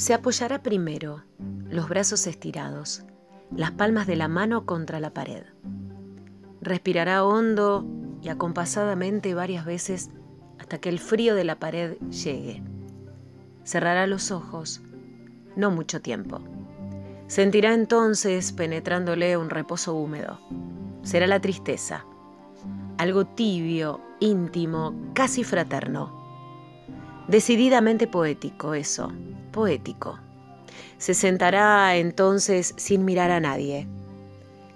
Se apoyará primero, los brazos estirados, las palmas de la mano contra la pared. Respirará hondo y acompasadamente varias veces hasta que el frío de la pared llegue. Cerrará los ojos, no mucho tiempo. Sentirá entonces penetrándole un reposo húmedo. Será la tristeza, algo tibio, íntimo, casi fraterno. Decididamente poético eso, poético. Se sentará entonces sin mirar a nadie.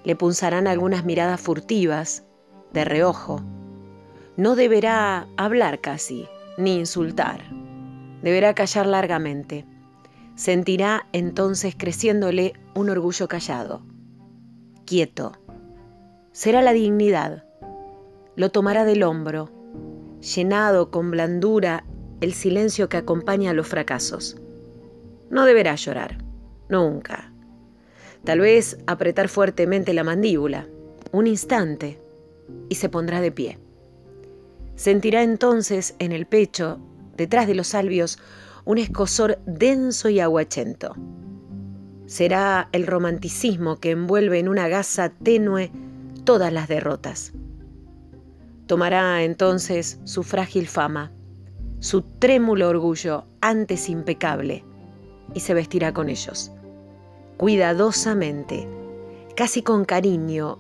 Le punzarán algunas miradas furtivas, de reojo. No deberá hablar casi, ni insultar. Deberá callar largamente. Sentirá entonces creciéndole un orgullo callado, quieto. Será la dignidad. Lo tomará del hombro, llenado con blandura el silencio que acompaña a los fracasos. No deberá llorar, nunca. Tal vez apretar fuertemente la mandíbula, un instante, y se pondrá de pie. Sentirá entonces en el pecho, detrás de los albios, un escosor denso y aguachento. Será el romanticismo que envuelve en una gasa tenue todas las derrotas. Tomará entonces su frágil fama, su trémulo orgullo antes impecable, y se vestirá con ellos, cuidadosamente, casi con cariño,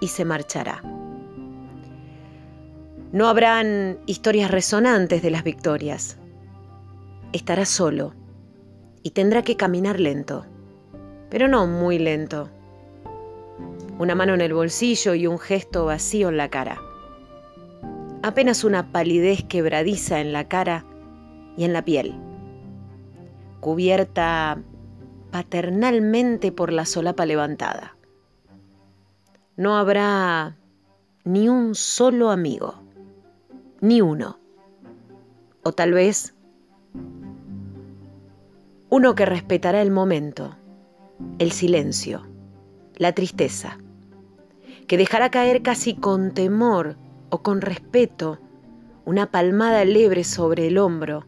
y se marchará. No habrán historias resonantes de las victorias. Estará solo y tendrá que caminar lento, pero no muy lento. Una mano en el bolsillo y un gesto vacío en la cara. Apenas una palidez quebradiza en la cara y en la piel cubierta paternalmente por la solapa levantada. No habrá ni un solo amigo, ni uno. O tal vez uno que respetará el momento, el silencio, la tristeza, que dejará caer casi con temor o con respeto una palmada lebre sobre el hombro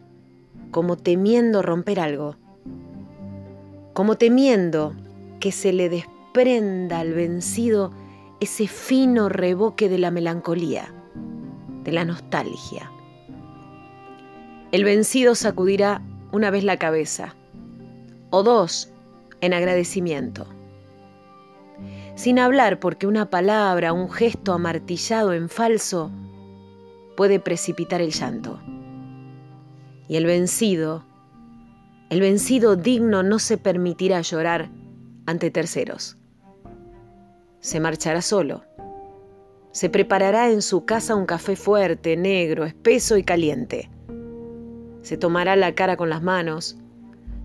como temiendo romper algo, como temiendo que se le desprenda al vencido ese fino reboque de la melancolía, de la nostalgia. El vencido sacudirá una vez la cabeza, o dos en agradecimiento, sin hablar porque una palabra, un gesto amartillado en falso puede precipitar el llanto. Y el vencido, el vencido digno no se permitirá llorar ante terceros. Se marchará solo. Se preparará en su casa un café fuerte, negro, espeso y caliente. Se tomará la cara con las manos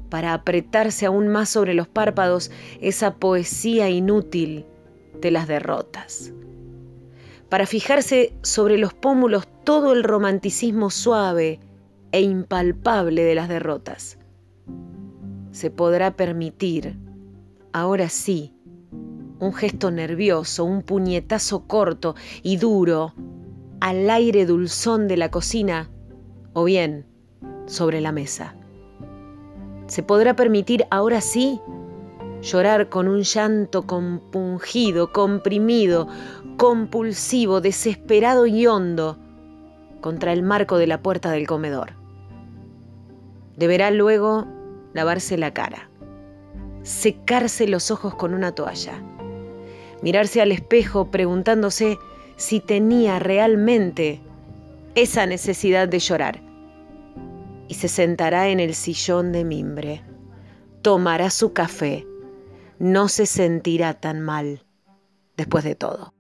para apretarse aún más sobre los párpados esa poesía inútil de las derrotas. Para fijarse sobre los pómulos todo el romanticismo suave e impalpable de las derrotas. Se podrá permitir, ahora sí, un gesto nervioso, un puñetazo corto y duro al aire dulzón de la cocina o bien sobre la mesa. Se podrá permitir ahora sí llorar con un llanto compungido, comprimido, compulsivo, desesperado y hondo contra el marco de la puerta del comedor. Deberá luego lavarse la cara, secarse los ojos con una toalla, mirarse al espejo preguntándose si tenía realmente esa necesidad de llorar. Y se sentará en el sillón de mimbre, tomará su café, no se sentirá tan mal después de todo.